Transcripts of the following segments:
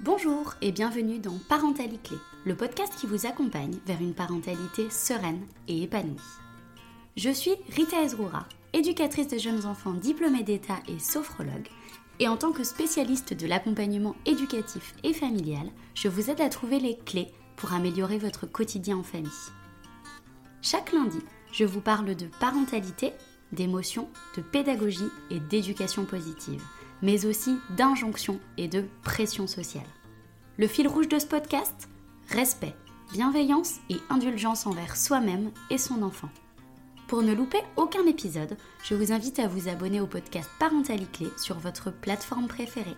Bonjour et bienvenue dans Parentalité le podcast qui vous accompagne vers une parentalité sereine et épanouie. Je suis Rita Ezroura, éducatrice de jeunes enfants diplômée d'État et sophrologue, et en tant que spécialiste de l'accompagnement éducatif et familial, je vous aide à trouver les clés pour améliorer votre quotidien en famille. Chaque lundi, je vous parle de parentalité, d'émotion, de pédagogie et d'éducation positive, mais aussi d'injonction et de pression sociale. Le fil rouge de ce podcast Respect, bienveillance et indulgence envers soi-même et son enfant. Pour ne louper aucun épisode, je vous invite à vous abonner au podcast Parentalité sur votre plateforme préférée.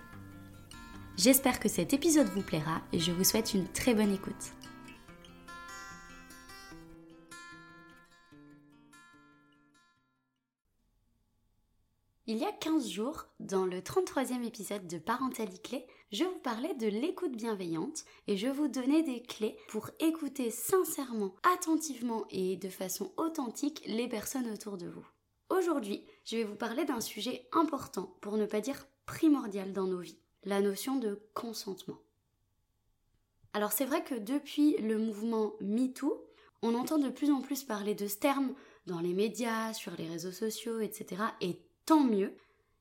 J'espère que cet épisode vous plaira et je vous souhaite une très bonne écoute. Il y a 15 jours, dans le 33e épisode de Parentalité, je vous parlais de l'écoute bienveillante et je vous donnais des clés pour écouter sincèrement, attentivement et de façon authentique les personnes autour de vous. Aujourd'hui, je vais vous parler d'un sujet important, pour ne pas dire primordial dans nos vies, la notion de consentement. Alors c'est vrai que depuis le mouvement MeToo, on entend de plus en plus parler de ce terme dans les médias, sur les réseaux sociaux, etc. Et tant mieux.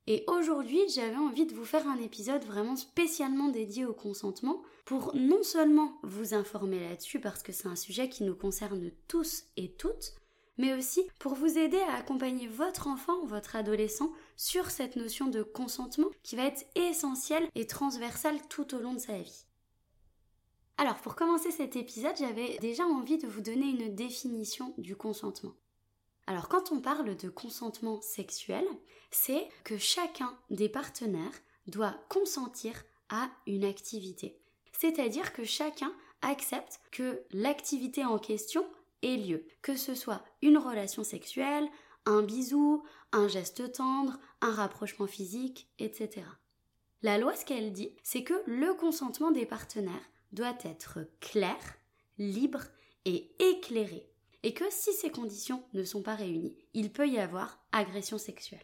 Et aujourd'hui, j'avais envie de vous faire un épisode vraiment spécialement dédié au consentement pour non seulement vous informer là-dessus parce que c'est un sujet qui nous concerne tous et toutes, mais aussi pour vous aider à accompagner votre enfant, votre adolescent sur cette notion de consentement qui va être essentielle et transversale tout au long de sa vie. Alors pour commencer cet épisode, j'avais déjà envie de vous donner une définition du consentement. Alors quand on parle de consentement sexuel, c'est que chacun des partenaires doit consentir à une activité. C'est-à-dire que chacun accepte que l'activité en question ait lieu, que ce soit une relation sexuelle, un bisou, un geste tendre, un rapprochement physique, etc. La loi, ce qu'elle dit, c'est que le consentement des partenaires doit être clair, libre et éclairé et que si ces conditions ne sont pas réunies, il peut y avoir agression sexuelle.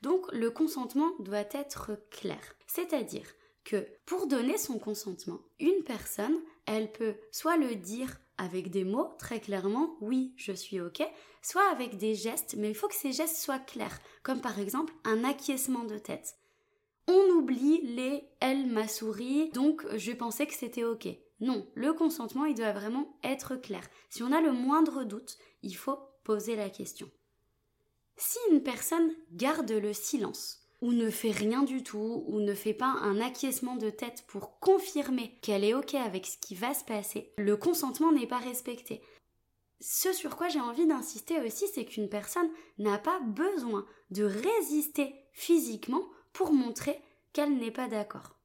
Donc le consentement doit être clair, c'est-à-dire que pour donner son consentement, une personne, elle peut soit le dire avec des mots très clairement, oui, je suis OK, soit avec des gestes, mais il faut que ces gestes soient clairs, comme par exemple un acquiescement de tête. On oublie les elle m'a souri, donc je pensais que c'était OK. Non, le consentement, il doit vraiment être clair. Si on a le moindre doute, il faut poser la question. Si une personne garde le silence, ou ne fait rien du tout, ou ne fait pas un acquiescement de tête pour confirmer qu'elle est OK avec ce qui va se passer, le consentement n'est pas respecté. Ce sur quoi j'ai envie d'insister aussi, c'est qu'une personne n'a pas besoin de résister physiquement pour montrer qu'elle n'est pas d'accord.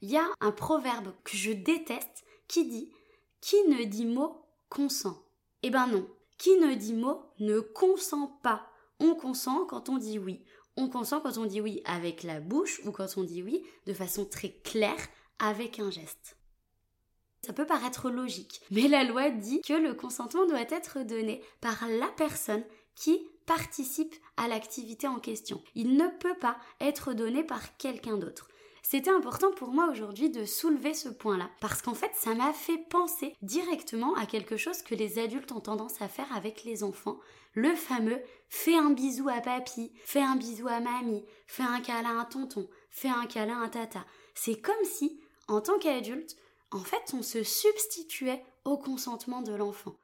Il y a un proverbe que je déteste qui dit Qui ne dit mot consent Eh ben non. Qui ne dit mot ne consent pas. On consent quand on dit oui. On consent quand on dit oui avec la bouche ou quand on dit oui de façon très claire avec un geste. Ça peut paraître logique, mais la loi dit que le consentement doit être donné par la personne qui participe à l'activité en question. Il ne peut pas être donné par quelqu'un d'autre. C'était important pour moi aujourd'hui de soulever ce point-là, parce qu'en fait, ça m'a fait penser directement à quelque chose que les adultes ont tendance à faire avec les enfants, le fameux fais un bisou à papy, fais un bisou à mamie, fais un câlin à tonton, fais un câlin à tata. C'est comme si, en tant qu'adulte, en fait, on se substituait au consentement de l'enfant.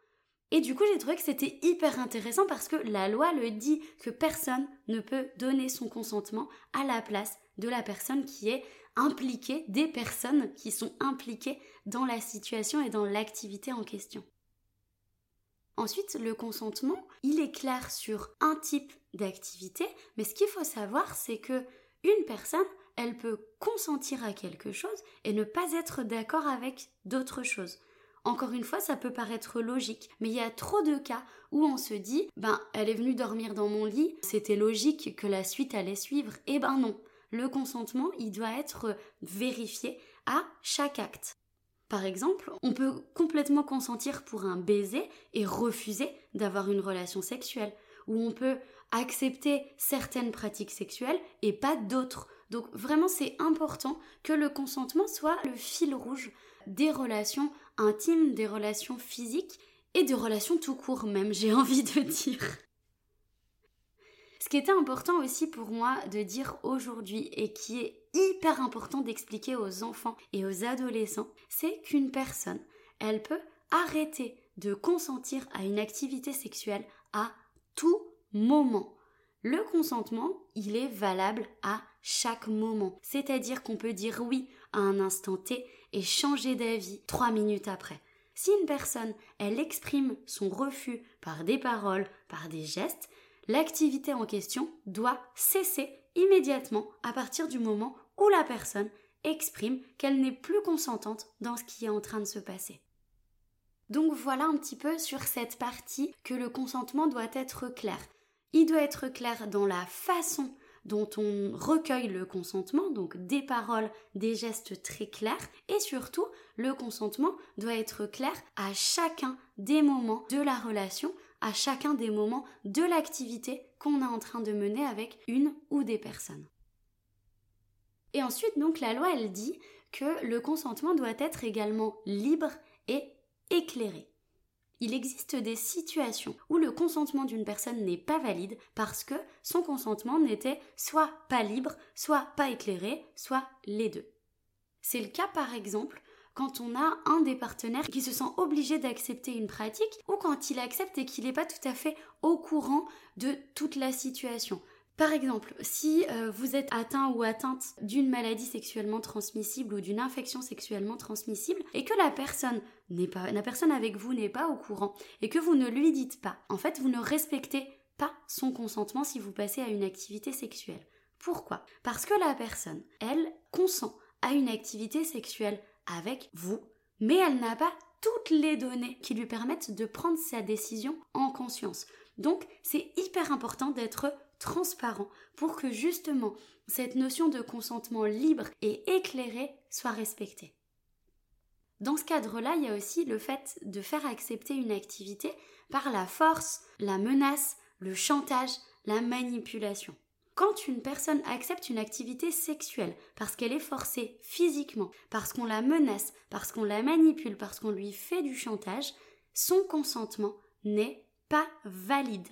Et du coup, j'ai trouvé que c'était hyper intéressant parce que la loi le dit que personne ne peut donner son consentement à la place de la personne qui est impliquée, des personnes qui sont impliquées dans la situation et dans l'activité en question. Ensuite, le consentement, il est clair sur un type d'activité, mais ce qu'il faut savoir, c'est que une personne, elle peut consentir à quelque chose et ne pas être d'accord avec d'autres choses. Encore une fois, ça peut paraître logique, mais il y a trop de cas où on se dit, ben, elle est venue dormir dans mon lit, c'était logique que la suite allait suivre. Eh ben non le consentement, il doit être vérifié à chaque acte. Par exemple, on peut complètement consentir pour un baiser et refuser d'avoir une relation sexuelle, ou on peut accepter certaines pratiques sexuelles et pas d'autres. Donc vraiment c'est important que le consentement soit le fil rouge des relations intimes, des relations physiques et des relations tout court même, j'ai envie de dire. Ce qui était important aussi pour moi de dire aujourd'hui et qui est hyper important d'expliquer aux enfants et aux adolescents, c'est qu'une personne, elle peut arrêter de consentir à une activité sexuelle à tout moment. Le consentement, il est valable à chaque moment. C'est-à-dire qu'on peut dire oui à un instant T et changer d'avis trois minutes après. Si une personne, elle exprime son refus par des paroles, par des gestes, l'activité en question doit cesser immédiatement à partir du moment où la personne exprime qu'elle n'est plus consentante dans ce qui est en train de se passer. Donc voilà un petit peu sur cette partie que le consentement doit être clair. Il doit être clair dans la façon dont on recueille le consentement, donc des paroles, des gestes très clairs, et surtout le consentement doit être clair à chacun des moments de la relation, à chacun des moments de l'activité qu'on est en train de mener avec une ou des personnes. Et ensuite, donc, la loi, elle dit que le consentement doit être également libre et éclairé. Il existe des situations où le consentement d'une personne n'est pas valide parce que son consentement n'était soit pas libre, soit pas éclairé, soit les deux. C'est le cas par exemple quand on a un des partenaires qui se sent obligé d'accepter une pratique ou quand il accepte et qu'il n'est pas tout à fait au courant de toute la situation. Par exemple, si euh, vous êtes atteint ou atteinte d'une maladie sexuellement transmissible ou d'une infection sexuellement transmissible et que la personne la personne avec vous n'est pas au courant et que vous ne lui dites pas, en fait, vous ne respectez pas son consentement si vous passez à une activité sexuelle. Pourquoi? Parce que la personne, elle, consent à une activité sexuelle avec vous, mais elle n'a pas toutes les données qui lui permettent de prendre sa décision en conscience. Donc, c'est hyper important d'être transparent pour que justement cette notion de consentement libre et éclairé soit respectée. Dans ce cadre-là, il y a aussi le fait de faire accepter une activité par la force, la menace, le chantage, la manipulation. Quand une personne accepte une activité sexuelle parce qu'elle est forcée physiquement, parce qu'on la menace, parce qu'on la manipule, parce qu'on lui fait du chantage, son consentement n'est pas valide.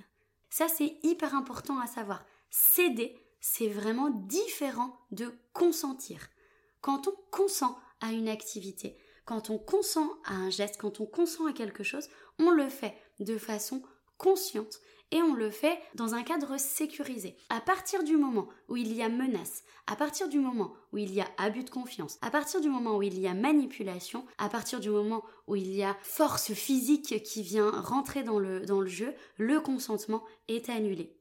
Ça, c'est hyper important à savoir. Céder, c'est vraiment différent de consentir. Quand on consent à une activité, quand on consent à un geste, quand on consent à quelque chose, on le fait de façon consciente et on le fait dans un cadre sécurisé. À partir du moment où il y a menace, à partir du moment où il y a abus de confiance, à partir du moment où il y a manipulation, à partir du moment où il y a force physique qui vient rentrer dans le, jeu, le consentement est annulé.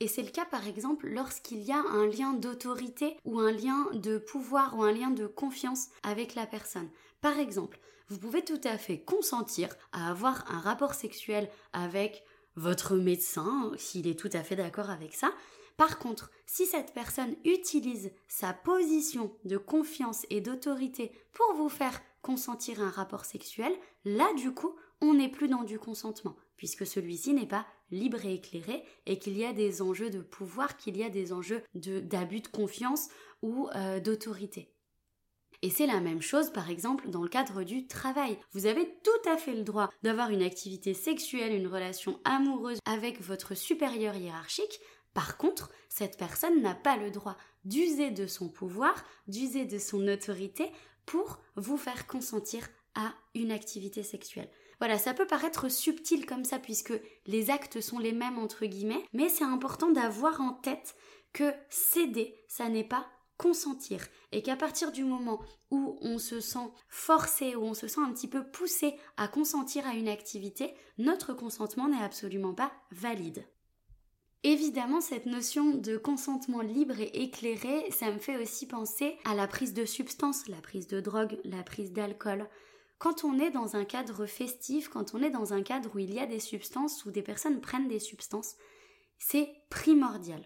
Et c'est le cas par exemple lorsqu'il y a un lien d'autorité ou un lien de pouvoir ou un lien de confiance avec la personne. Par exemple, vous pouvez tout à fait consentir à avoir un rapport sexuel avec votre médecin, s'il est tout à fait d'accord avec ça. Par contre, si cette personne utilise sa position de confiance et d'autorité pour vous faire consentir un rapport sexuel, là du coup, on n'est plus dans du consentement, puisque celui-ci n'est pas libre et éclairé, et qu'il y a des enjeux de pouvoir, qu'il y a des enjeux d'abus de, confiance ou euh, d'autorité. Et c'est la même chose, par exemple, dans le cadre du travail. Vous avez tout à fait le droit d'avoir une activité sexuelle, une relation amoureuse avec votre supérieur hiérarchique. Par contre, cette personne n'a pas le droit d'user de son pouvoir, d'user de son autorité pour vous faire consentir à une activité sexuelle. Voilà, ça peut paraître subtil comme ça puisque les actes sont les mêmes entre guillemets, mais c'est important d'avoir en tête que céder, ça n'est pas consentir et qu'à partir du moment où on se sent forcé, où on se sent un petit peu poussé à consentir à une activité, notre consentement n'est absolument pas valide. Évidemment, cette notion de consentement libre et éclairé, ça me fait aussi penser à la prise de substances, la prise de drogue, la prise d'alcool. Quand on est dans un cadre festif, quand on est dans un cadre où il y a des substances, où des personnes prennent des substances, c'est primordial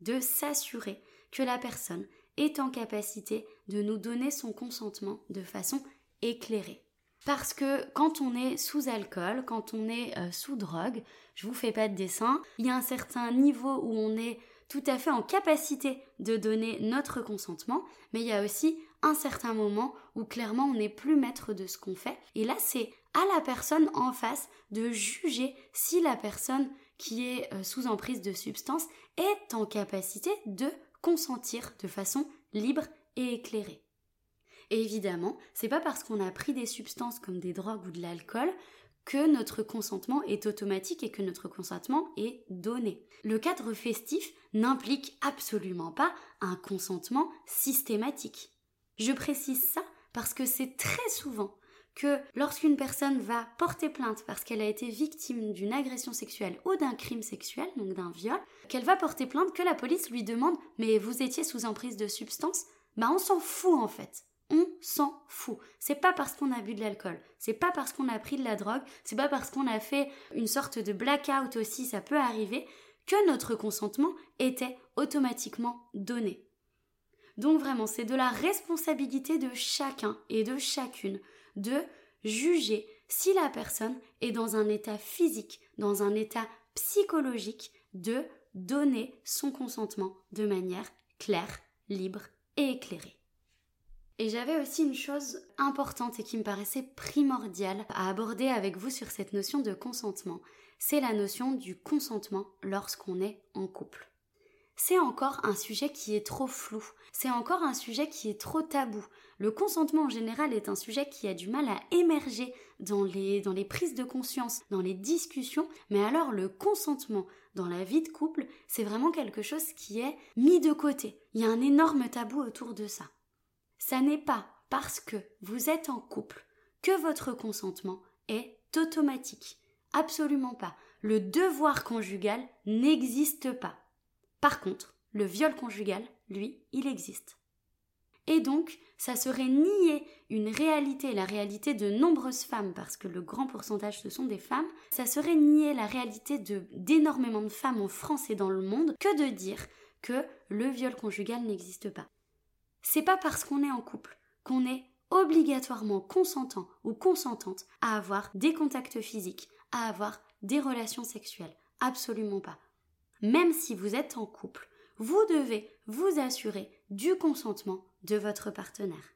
de s'assurer que la personne est en capacité de nous donner son consentement de façon éclairée. Parce que quand on est sous alcool, quand on est euh, sous drogue, je vous fais pas de dessin, il y a un certain niveau où on est tout à fait en capacité de donner notre consentement, mais il y a aussi un certain moment où clairement on n'est plus maître de ce qu'on fait. Et là, c'est à la personne en face de juger si la personne qui est euh, sous emprise de substance est en capacité de consentir de façon libre et éclairée. Et évidemment, c'est pas parce qu'on a pris des substances comme des drogues ou de l'alcool que notre consentement est automatique et que notre consentement est donné. Le cadre festif n'implique absolument pas un consentement systématique. Je précise ça parce que c'est très souvent que lorsqu'une personne va porter plainte parce qu'elle a été victime d'une agression sexuelle ou d'un crime sexuel, donc d'un viol, qu'elle va porter plainte, que la police lui demande Mais vous étiez sous emprise de substance? Bah on s'en fout en fait. On s'en fout. C'est pas parce qu'on a bu de l'alcool, c'est pas parce qu'on a pris de la drogue, c'est pas parce qu'on a fait une sorte de blackout aussi, ça peut arriver, que notre consentement était automatiquement donné. Donc vraiment, c'est de la responsabilité de chacun et de chacune de juger si la personne est dans un état physique, dans un état psychologique, de donner son consentement de manière claire, libre et éclairée. Et j'avais aussi une chose importante et qui me paraissait primordiale à aborder avec vous sur cette notion de consentement, c'est la notion du consentement lorsqu'on est en couple c'est encore un sujet qui est trop flou, c'est encore un sujet qui est trop tabou. Le consentement en général est un sujet qui a du mal à émerger dans les, prises de conscience, dans les discussions, mais alors le consentement dans la vie de couple, c'est vraiment quelque chose qui est mis de côté. Il y a un énorme tabou autour de ça. Ça n'est pas parce que vous êtes en couple que votre consentement est automatique. Absolument pas. Le devoir conjugal n'existe pas. Par contre, le viol conjugal, lui, il existe. Et donc, ça serait nier une réalité, la réalité de nombreuses femmes, parce que le grand pourcentage ce sont des femmes, ça serait nier la réalité de d'énormément de femmes en France et dans le monde que de dire que le viol conjugal n'existe pas. C'est pas parce qu'on est en couple qu'on est obligatoirement consentant ou consentante à avoir des contacts physiques, à avoir des relations sexuelles. Absolument pas même si vous êtes en couple, vous devez vous assurer du consentement de votre partenaire.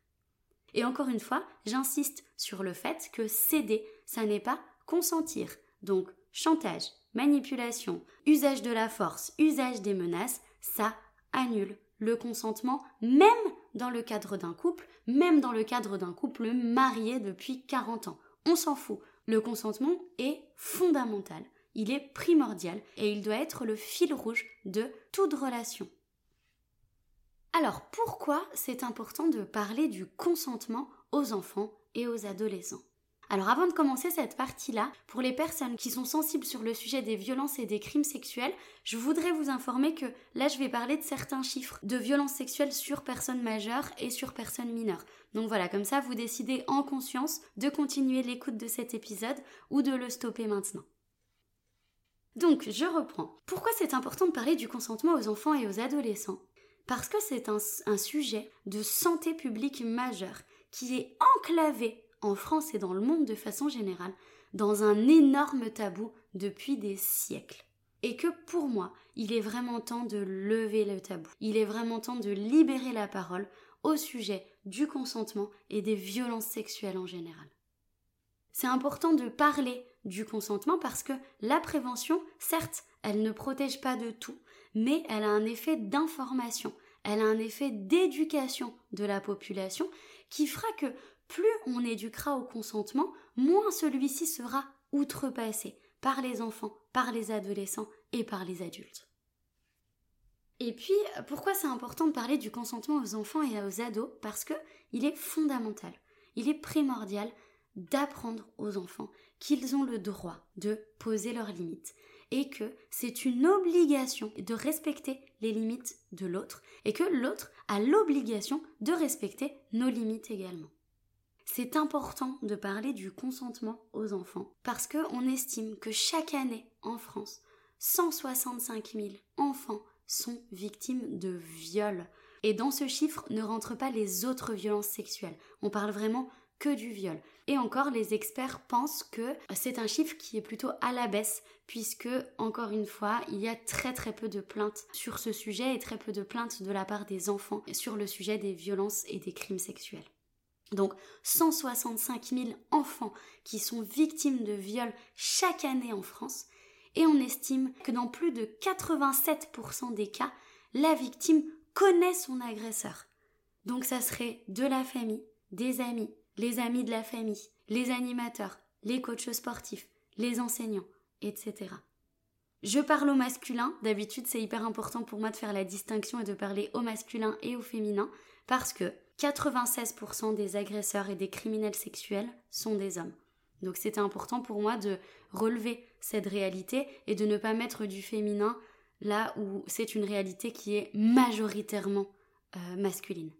Et encore une fois, j'insiste sur le fait que céder, ça n'est pas consentir. Donc, chantage, manipulation, usage de la force, usage des menaces, ça annule le consentement, même dans le cadre d'un couple, même dans le cadre d'un couple marié depuis 40 ans. On s'en fout. Le consentement est fondamental il est primordial et il doit être le fil rouge de toute relation. Alors pourquoi c'est important de parler du consentement aux enfants et aux adolescents? Alors avant de commencer cette partie-là, pour les personnes qui sont sensibles sur le sujet des violences et des crimes sexuels, je voudrais vous informer que là je vais parler de certains chiffres de violences sexuelles sur personnes majeures et sur personnes mineures. Donc voilà, comme ça vous décidez en conscience de continuer l'écoute de cet épisode ou de le stopper maintenant. Donc, je reprends. Pourquoi c'est important de parler du consentement aux enfants et aux adolescents? Parce que c'est un, sujet de santé publique majeur qui est enclavé en France et dans le monde de façon générale dans un énorme tabou depuis des siècles. Et que pour moi, il est vraiment temps de lever le tabou. Il est vraiment temps de libérer la parole au sujet du consentement et des violences sexuelles en général. C'est important de parler du consentement parce que la prévention, certes, elle ne protège pas de tout, mais elle a un effet d'information, elle a un effet d'éducation de la population qui fera que plus on éduquera au consentement, moins celui-ci sera outrepassé par les enfants, par les adolescents et par les adultes. Et puis, pourquoi c'est important de parler du consentement aux enfants et aux ados? Parce que il est fondamental, il est primordial d'apprendre aux enfants qu'ils ont le droit de poser leurs limites et que c'est une obligation de respecter les limites de l'autre et que l'autre a l'obligation de respecter nos limites également. C'est important de parler du consentement aux enfants parce qu'on estime que chaque année en France, 165 000 enfants sont victimes de viols. Et dans ce chiffre ne rentrent pas les autres violences sexuelles. On parle vraiment que du viol. Et encore, les experts pensent que c'est un chiffre qui est plutôt à la baisse, puisque, encore une fois, il y a très très peu de plaintes sur ce sujet et très peu de plaintes de la part des enfants sur le sujet des violences et des crimes sexuels. Donc 165 000 enfants qui sont victimes de viols chaque année en France, et on estime que dans plus de 87% des cas, la victime connaît son agresseur. Donc ça serait de la famille, des amis, les amis de la famille, les animateurs, les coachs sportifs, les enseignants, etc. Je parle au masculin, d'habitude c'est hyper important pour moi de faire la distinction et de parler au masculin et au féminin, parce que 96% des agresseurs et des criminels sexuels sont des hommes. Donc c'était important pour moi de relever cette réalité et de ne pas mettre du féminin là où c'est une réalité qui est majoritairement euh, masculine.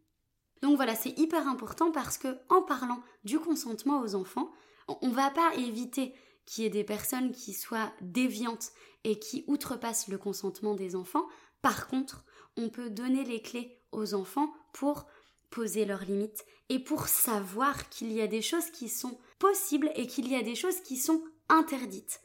Donc voilà, c'est hyper important parce que en parlant du consentement aux enfants, on ne va pas éviter qu'il y ait des personnes qui soient déviantes et qui outrepassent le consentement des enfants. Par contre, on peut donner les clés aux enfants pour poser leurs limites et pour savoir qu'il y a des choses qui sont possibles et qu'il y a des choses qui sont interdites.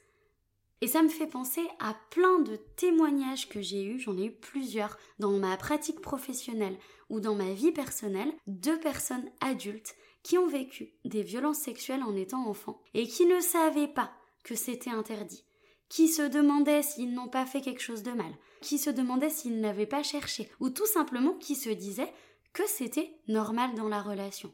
Et ça me fait penser à plein de témoignages que j'ai eus, j'en ai eu plusieurs dans ma pratique professionnelle ou dans ma vie personnelle, de personnes adultes qui ont vécu des violences sexuelles en étant enfants et qui ne savaient pas que c'était interdit, qui se demandaient s'ils n'ont pas fait quelque chose de mal, qui se demandaient s'ils n'avaient pas cherché, ou tout simplement qui se disaient que c'était normal dans la relation.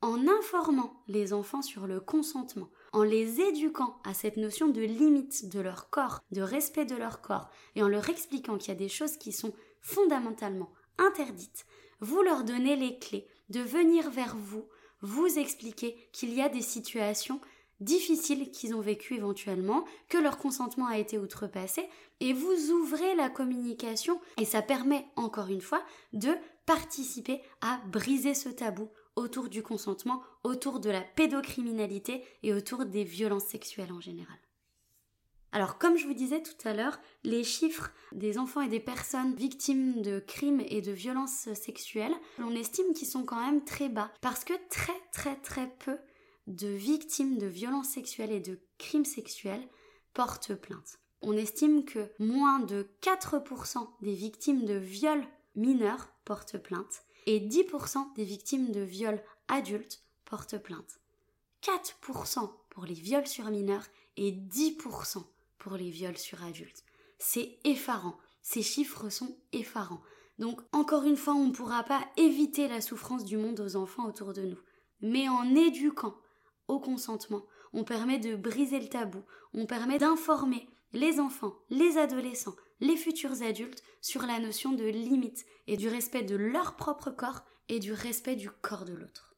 En informant les enfants sur le consentement, en les éduquant à cette notion de limite de leur corps, de respect de leur corps, et en leur expliquant qu'il y a des choses qui sont fondamentalement interdites, vous leur donnez les clés de venir vers vous, vous expliquer qu'il y a des situations difficiles qu'ils ont vécues éventuellement, que leur consentement a été outrepassé, et vous ouvrez la communication, et ça permet encore une fois de participer à briser ce tabou autour du consentement, autour de la pédocriminalité et autour des violences sexuelles en général. Alors comme je vous disais tout à l'heure, les chiffres des enfants et des personnes victimes de crimes et de violences sexuelles, on estime qu'ils sont quand même très bas parce que très très très peu de victimes de violences sexuelles et de crimes sexuels portent plainte. On estime que moins de 4% des victimes de viols mineurs portent plainte et 10% des victimes de viols adultes portent plainte. 4% pour les viols sur mineurs et 10% pour les viols sur adultes. C'est effarant. Ces chiffres sont effarants. Donc, encore une fois, on ne pourra pas éviter la souffrance du monde aux enfants autour de nous. Mais en éduquant au consentement, on permet de briser le tabou, on permet d'informer les enfants, les adolescents, les futurs adultes sur la notion de limite et du respect de leur propre corps et du respect du corps de l'autre.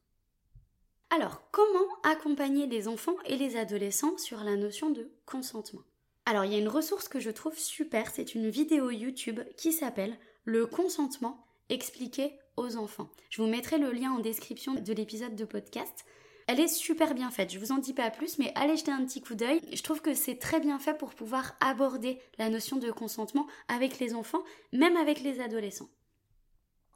Alors, comment accompagner les enfants et les adolescents sur la notion de consentement? Alors, il y a une ressource que je trouve super, c'est une vidéo YouTube qui s'appelle Le consentement expliqué aux enfants. Je vous mettrai le lien en description de l'épisode de podcast. Elle est super bien faite, je vous en dis pas plus, mais allez jeter un petit coup d'œil. Je trouve que c'est très bien fait pour pouvoir aborder la notion de consentement avec les enfants, même avec les adolescents.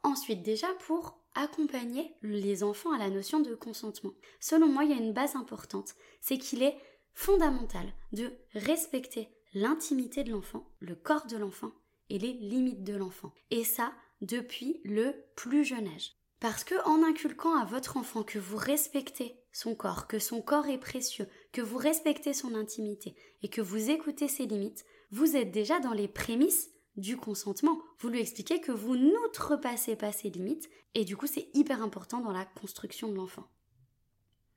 Ensuite, déjà pour accompagner les enfants à la notion de consentement. Selon moi, il y a une base importante, c'est qu'il est fondamental de respecter l'intimité de l'enfant, le corps de l'enfant et les limites de l'enfant. Et ça, depuis le plus jeune âge. Parce que en inculquant à votre enfant que vous respectez son corps, que son corps est précieux, que vous respectez son intimité et que vous écoutez ses limites, vous êtes déjà dans les prémices du consentement. Vous lui expliquez que vous n'outrepassez pas ses limites et du coup c'est hyper important dans la construction de l'enfant.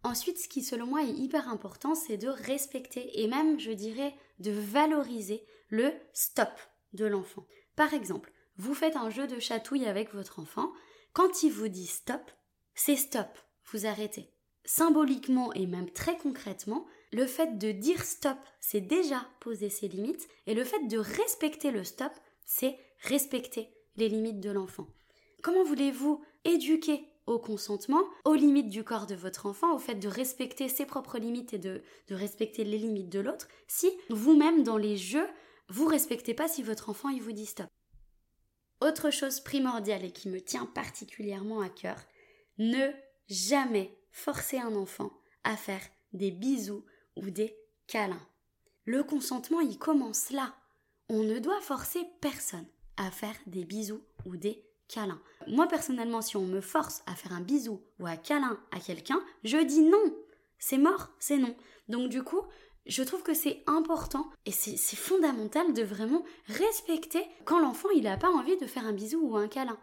Ensuite, ce qui selon moi est hyper important, c'est de respecter et même, je dirais, de valoriser le stop de l'enfant. Par exemple, vous faites un jeu de chatouille avec votre enfant, quand il vous dit stop, c'est stop, vous arrêtez symboliquement et même très concrètement, le fait de dire stop, c'est déjà poser ses limites, et le fait de respecter le stop, c'est respecter les limites de l'enfant. Comment voulez-vous éduquer au consentement, aux limites du corps de votre enfant, au fait de respecter ses propres limites et de, respecter les limites de l'autre, si vous-même dans les jeux, vous respectez pas si votre enfant vous dit stop? Autre chose primordiale et qui me tient particulièrement à cœur, ne jamais forcer un enfant à faire des bisous ou des câlins. Le consentement, il commence là. On ne doit forcer personne à faire des bisous ou des câlins. Moi personnellement, si on me force à faire un bisou ou un câlin à quelqu'un, je dis non. C'est mort, c'est non. Donc du coup, je trouve que c'est important et c'est fondamental de vraiment respecter quand l'enfant n'a pas envie de faire un bisou ou un câlin.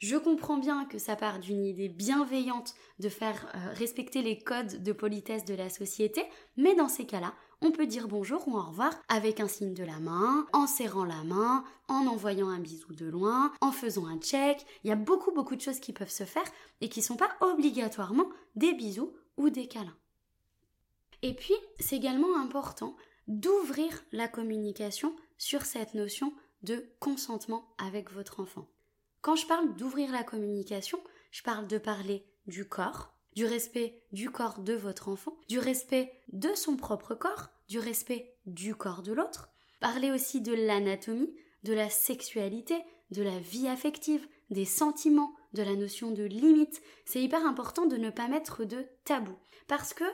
Je comprends bien que ça part d'une idée bienveillante de faire euh, respecter les codes de politesse de la société, mais dans ces cas-là, on peut dire bonjour ou au revoir avec un signe de la main, en serrant la main, en envoyant un bisou de loin, en faisant un check. Il y a beaucoup beaucoup de choses qui peuvent se faire et qui ne sont pas obligatoirement des bisous ou des câlins. Et puis, c'est également important d'ouvrir la communication sur cette notion de consentement avec votre enfant. Quand je parle d'ouvrir la communication, je parle de parler du corps, du respect du corps de votre enfant, du respect de son propre corps, du respect du corps de l'autre, parler aussi de l'anatomie, de la sexualité, de la vie affective, des sentiments, de la notion de limite. C'est hyper important de ne pas mettre de tabou parce que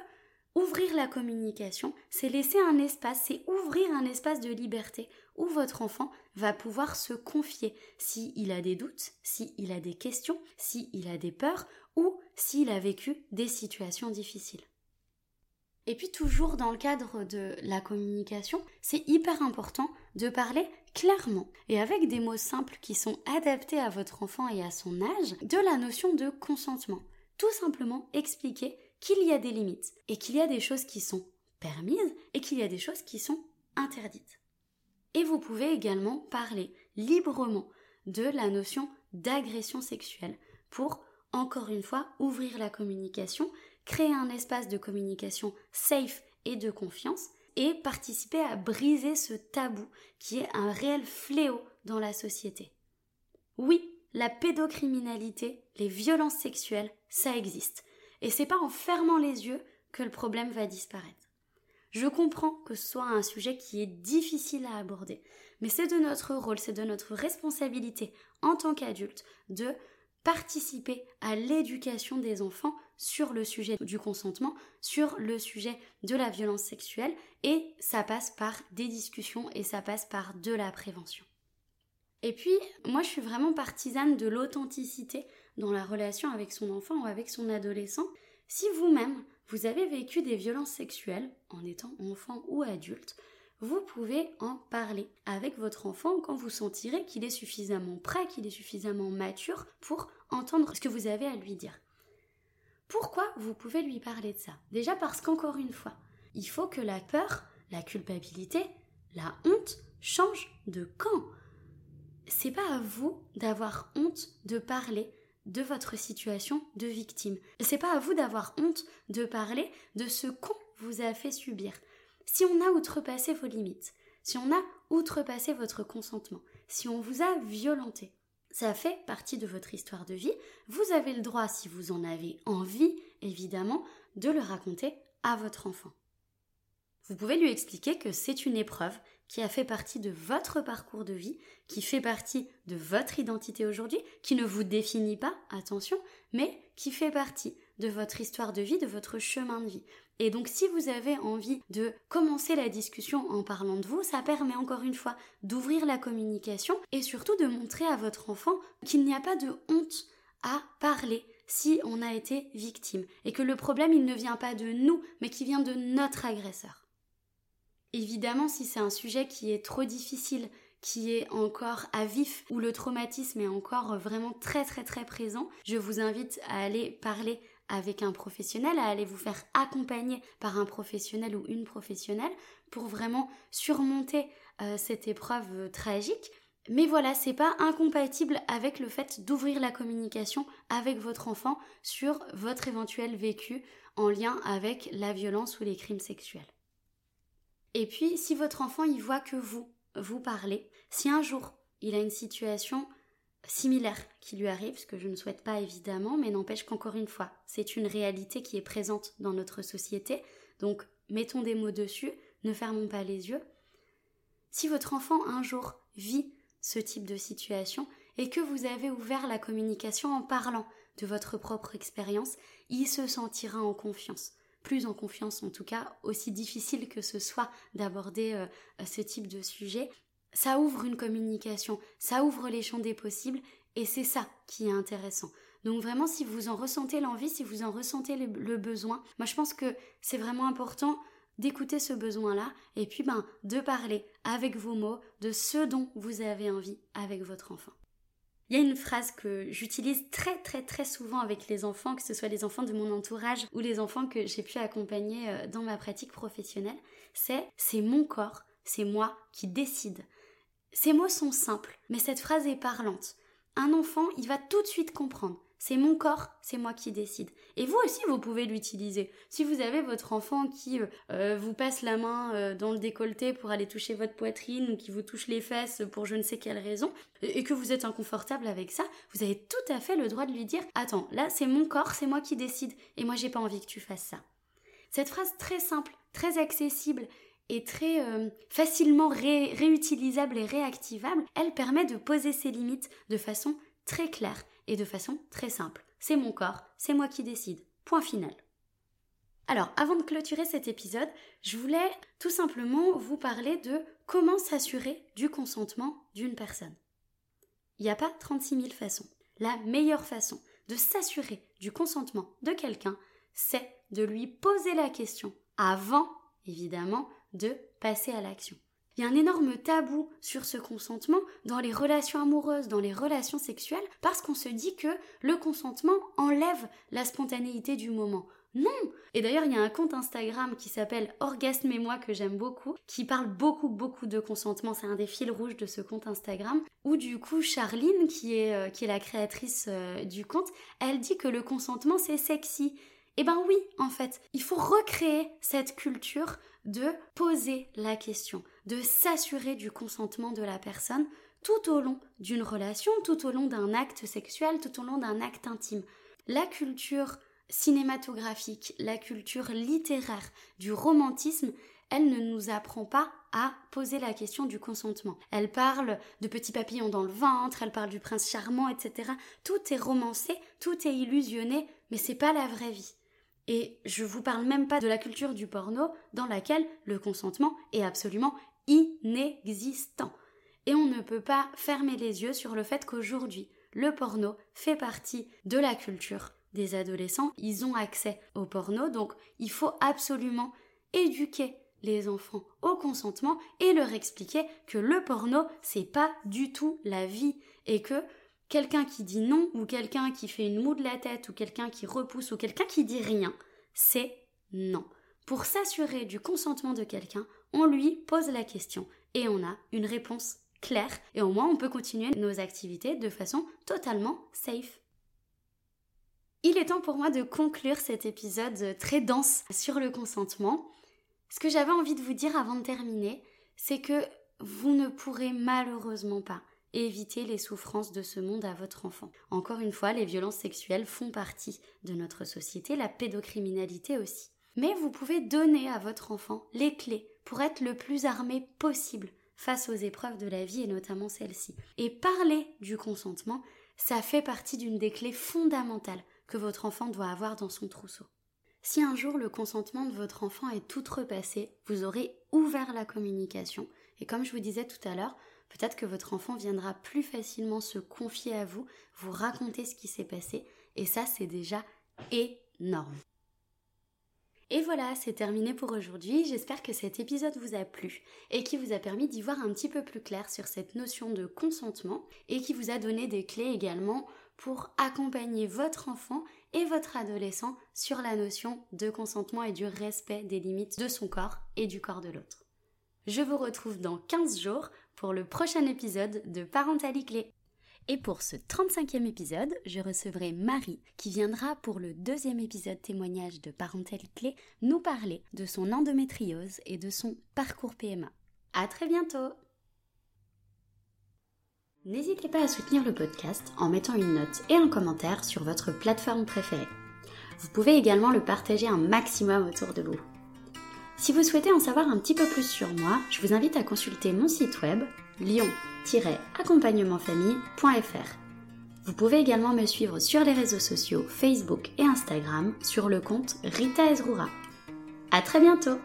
Ouvrir la communication, c'est laisser un espace, c'est ouvrir un espace de liberté où votre enfant va pouvoir se confier s'il a des doutes, s'il a des questions, s'il a des peurs ou s'il a vécu des situations difficiles. Et puis toujours dans le cadre de la communication, c'est hyper important de parler clairement et avec des mots simples qui sont adaptés à votre enfant et à son âge de la notion de consentement. Tout simplement expliquer qu'il y a des limites et qu'il y a des choses qui sont permises et qu'il y a des choses qui sont interdites. Et vous pouvez également parler librement de la notion d'agression sexuelle pour, encore une fois, ouvrir la communication, créer un espace de communication safe et de confiance et participer à briser ce tabou qui est un réel fléau dans la société. Oui, la pédocriminalité, les violences sexuelles, ça existe. Et c'est pas en fermant les yeux que le problème va disparaître. Je comprends que ce soit un sujet qui est difficile à aborder, mais c'est de notre rôle, c'est de notre responsabilité en tant qu'adulte de participer à l'éducation des enfants sur le sujet du consentement, sur le sujet de la violence sexuelle, et ça passe par des discussions et ça passe par de la prévention. Et puis, moi je suis vraiment partisane de l'authenticité dans la relation avec son enfant ou avec son adolescent, si vous-même vous avez vécu des violences sexuelles en étant enfant ou adulte, vous pouvez en parler avec votre enfant quand vous sentirez qu'il est suffisamment prêt, qu'il est suffisamment mature pour entendre ce que vous avez à lui dire. Pourquoi vous pouvez lui parler de ça? Déjà parce qu'encore une fois, il faut que la peur, la culpabilité, la honte changent de camp. C'est pas à vous d'avoir honte de parler de votre situation de victime. C'est pas à vous d'avoir honte de parler de ce qu'on vous a fait subir. Si on a outrepassé vos limites, si on a outrepassé votre consentement, si on vous a violenté, ça fait partie de votre histoire de vie. Vous avez le droit, si vous en avez envie, évidemment, de le raconter à votre enfant. Vous pouvez lui expliquer que c'est une épreuve qui a fait partie de votre parcours de vie, qui fait partie de votre identité aujourd'hui, qui ne vous définit pas, attention, mais qui fait partie de votre histoire de vie, de votre chemin de vie. Et donc si vous avez envie de commencer la discussion en parlant de vous, ça permet encore une fois d'ouvrir la communication et surtout de montrer à votre enfant qu'il n'y a pas de honte à parler si on a été victime et que le problème il ne vient pas de nous mais qui vient de notre agresseur. Évidemment, si c'est un sujet qui est trop difficile, qui est encore à vif, où le traumatisme est encore vraiment très très présent, je vous invite à aller parler avec un professionnel, à aller vous faire accompagner par un professionnel ou une professionnelle pour vraiment surmonter euh, cette épreuve euh, tragique. Mais voilà, c'est pas incompatible avec le fait d'ouvrir la communication avec votre enfant sur votre éventuel vécu en lien avec la violence ou les crimes sexuels. Et puis, si votre enfant y voit que vous, vous parlez, si un jour il a une situation similaire qui lui arrive, ce que je ne souhaite pas évidemment, mais n'empêche qu'encore une fois, c'est une réalité qui est présente dans notre société, donc mettons des mots dessus, ne fermons pas les yeux. Si votre enfant un jour vit ce type de situation et que vous avez ouvert la communication en parlant de votre propre expérience, il se sentira en confiance plus en confiance en tout cas, aussi difficile que ce soit d'aborder euh, ce type de sujet, ça ouvre une communication, ça ouvre les champs des possibles et c'est ça qui est intéressant. Donc vraiment, si vous en ressentez l'envie, si vous en ressentez le, besoin, moi je pense que c'est vraiment important d'écouter ce besoin-là et puis ben de parler avec vos mots de ce dont vous avez envie avec votre enfant. Il y a une phrase que j'utilise très très très souvent avec les enfants, que ce soit les enfants de mon entourage ou les enfants que j'ai pu accompagner euh, dans ma pratique professionnelle, c'est c'est mon corps, c'est moi qui décide. Ces mots sont simples, mais cette phrase est parlante. Un enfant, il va tout de suite comprendre. C'est mon corps, c'est moi qui décide. Et vous aussi, vous pouvez l'utiliser. Si vous avez votre enfant qui euh, euh, vous passe la main euh, dans le décolleté pour aller toucher votre poitrine ou qui vous touche les fesses pour je ne sais quelle raison, et que vous êtes inconfortable avec ça, vous avez tout à fait le droit de lui dire Attends, là c'est mon corps, c'est moi qui décide, et moi j'ai pas envie que tu fasses ça. Cette phrase très simple, très accessible, et très facilement réutilisable et réactivable, elle permet de poser ses limites de façon très claire et de façon très simple. C'est mon corps, c'est moi qui décide. Point final. Alors, avant de clôturer cet épisode, je voulais tout simplement vous parler de comment s'assurer du consentement d'une personne. Il n'y a pas 36 000 façons. La meilleure façon de s'assurer du consentement de quelqu'un, c'est de lui poser la question avant, évidemment, de passer à l'action. Il y a un énorme tabou sur ce consentement dans les relations amoureuses, dans les relations sexuelles, parce qu'on se dit que le consentement enlève la spontanéité du moment. Non Et d'ailleurs, il y a un compte Instagram qui s'appelle Orgasme et moi que j'aime beaucoup, qui parle beaucoup beaucoup de consentement, c'est un des fils rouges de ce compte Instagram, où du coup Charline, qui est, euh, qui est la créatrice euh, du compte, elle dit que le consentement c'est sexy. Eh ben oui, en fait, il faut recréer cette culture de poser la question, de s'assurer du consentement de la personne tout au long d'une relation, tout au long d'un acte sexuel, tout au long d'un acte intime. La culture cinématographique, la culture littéraire du romantisme, elle ne nous apprend pas à poser la question du consentement. Elle parle de petits papillons dans le ventre, elle parle du prince charmant, etc. Tout est romancé, tout est illusionné, mais c'est pas la vraie vie. Et je vous parle même pas de la culture du porno dans laquelle le consentement est absolument inexistant. Et on ne peut pas fermer les yeux sur le fait qu'aujourd'hui, le porno fait partie de la culture des adolescents. Ils ont accès au porno, donc il faut absolument éduquer les enfants au consentement et leur expliquer que le porno, c'est pas du tout la vie et que quelqu'un qui dit non ou quelqu'un qui fait une moue de la tête ou quelqu'un qui repousse ou quelqu'un qui dit rien, c'est non. Pour s'assurer du consentement de quelqu'un, on lui pose la question et on a une réponse claire et au moins on peut continuer nos activités de façon totalement safe. Il est temps pour moi de conclure cet épisode très dense sur le consentement. Ce que j'avais envie de vous dire avant de terminer, c'est que vous ne pourrez malheureusement pas éviter les souffrances de ce monde à votre enfant. Encore une fois, les violences sexuelles font partie de notre société, la pédocriminalité aussi. Mais vous pouvez donner à votre enfant les clés pour être le plus armé possible face aux épreuves de la vie et notamment celle-ci. Et parler du consentement, ça fait partie d'une des clés fondamentales que votre enfant doit avoir dans son trousseau. Si un jour le consentement de votre enfant est tout repassé, vous aurez ouvert la communication et comme je vous disais tout à l'heure, Peut-être que votre enfant viendra plus facilement se confier à vous, vous raconter ce qui s'est passé, et ça c'est déjà énorme. Et voilà, c'est terminé pour aujourd'hui. J'espère que cet épisode vous a plu et qui vous a permis d'y voir un petit peu plus clair sur cette notion de consentement et qui vous a donné des clés également pour accompagner votre enfant et votre adolescent sur la notion de consentement et du respect des limites de son corps et du corps de l'autre. Je vous retrouve dans 15 jours pour le prochain épisode de Parentali Clé. Et pour ce 35e épisode, je recevrai Marie qui viendra pour le deuxième épisode témoignage de Parentali Clé nous parler de son endométriose et de son parcours PMA. À très bientôt! N'hésitez pas à soutenir le podcast en mettant une note et un commentaire sur votre plateforme préférée. Vous pouvez également le partager un maximum autour de vous. Si vous souhaitez en savoir un petit peu plus sur moi, je vous invite à consulter mon site web lion-accompagnementfamille.fr. Vous pouvez également me suivre sur les réseaux sociaux Facebook et Instagram sur le compte Rita Ezrura. À très bientôt